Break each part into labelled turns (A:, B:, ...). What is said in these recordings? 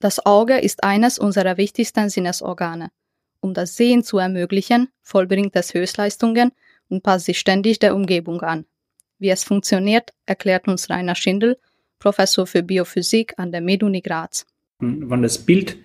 A: Das Auge ist eines unserer wichtigsten Sinnesorgane. Um das Sehen zu ermöglichen, vollbringt es Höchstleistungen und passt sich ständig der Umgebung an. Wie es funktioniert, erklärt uns Rainer Schindel, Professor für Biophysik an der MedUni Graz.
B: Wenn das Bild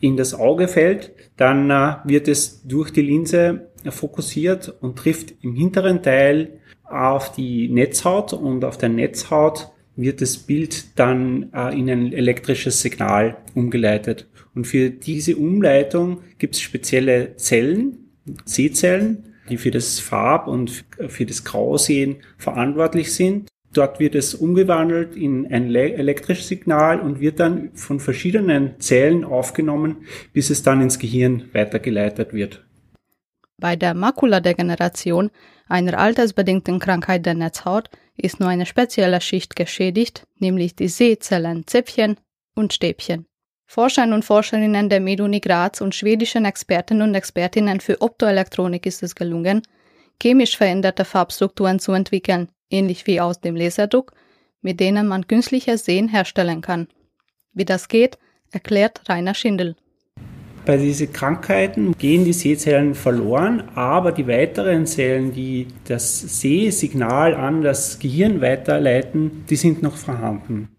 B: in das Auge fällt, dann äh, wird es durch die Linse fokussiert und trifft im hinteren Teil auf die Netzhaut und auf der Netzhaut wird das Bild dann äh, in ein elektrisches Signal umgeleitet. Und für diese Umleitung gibt es spezielle Zellen, Sehzellen, die für das Farb- und für das Grausehen verantwortlich sind. Dort wird es umgewandelt in ein elektrisches Signal und wird dann von verschiedenen Zellen aufgenommen, bis es dann ins Gehirn weitergeleitet wird.
A: Bei der Makuladegeneration, einer altersbedingten Krankheit der Netzhaut, ist nur eine spezielle Schicht geschädigt, nämlich die Sehzellen, Zäpfchen und Stäbchen. Forschern und Forscherinnen der MedUni Graz und schwedischen Experten und Expertinnen für Optoelektronik ist es gelungen, chemisch veränderte Farbstrukturen zu entwickeln, ähnlich wie aus dem Laserdruck, mit denen man künstliches Sehen herstellen kann. Wie das geht, erklärt Rainer Schindel.
B: Bei diesen Krankheiten gehen die Sehzellen verloren, aber die weiteren Zellen, die das Sehsignal an das Gehirn weiterleiten, die sind noch vorhanden.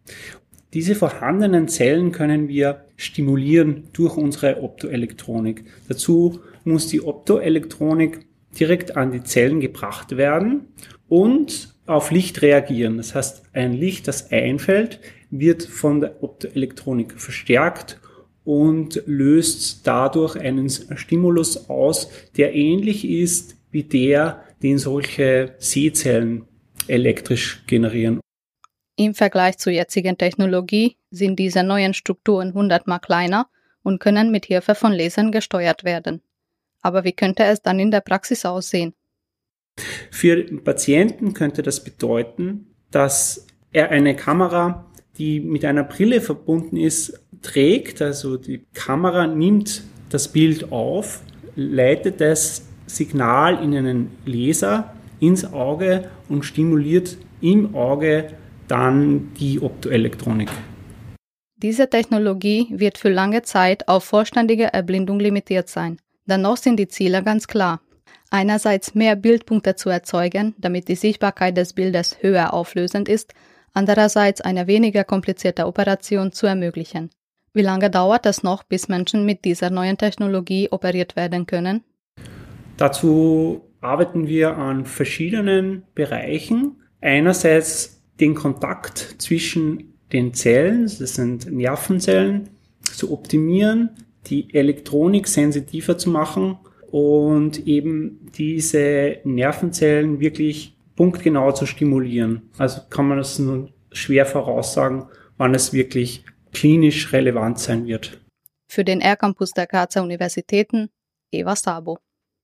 B: Diese vorhandenen Zellen können wir stimulieren durch unsere Optoelektronik. Dazu muss die Optoelektronik direkt an die Zellen gebracht werden und auf Licht reagieren. Das heißt, ein Licht, das einfällt, wird von der Optoelektronik verstärkt und löst dadurch einen Stimulus aus, der ähnlich ist wie der, den solche Sehzellen elektrisch generieren.
A: Im Vergleich zur jetzigen Technologie sind diese neuen Strukturen hundertmal kleiner und können mit Hilfe von Lasern gesteuert werden. Aber wie könnte es dann in der Praxis aussehen?
B: Für den Patienten könnte das bedeuten, dass er eine Kamera, die mit einer Brille verbunden ist, trägt. Also die Kamera nimmt das Bild auf, leitet das Signal in einen Laser ins Auge und stimuliert im Auge dann die Optoelektronik.
A: Diese Technologie wird für lange Zeit auf vollständige Erblindung limitiert sein. Dennoch sind die Ziele ganz klar einerseits mehr Bildpunkte zu erzeugen, damit die Sichtbarkeit des Bildes höher auflösend ist, andererseits eine weniger komplizierte Operation zu ermöglichen. Wie lange dauert es noch, bis Menschen mit dieser neuen Technologie operiert werden können?
B: Dazu arbeiten wir an verschiedenen Bereichen. Einerseits den Kontakt zwischen den Zellen, das sind Nervenzellen, zu optimieren, die Elektronik sensitiver zu machen und eben diese Nervenzellen wirklich punktgenau zu stimulieren. Also kann man das nur schwer voraussagen, wann es wirklich klinisch relevant sein wird.
A: Für den R-Campus der Grazer Universitäten, Eva Sabo.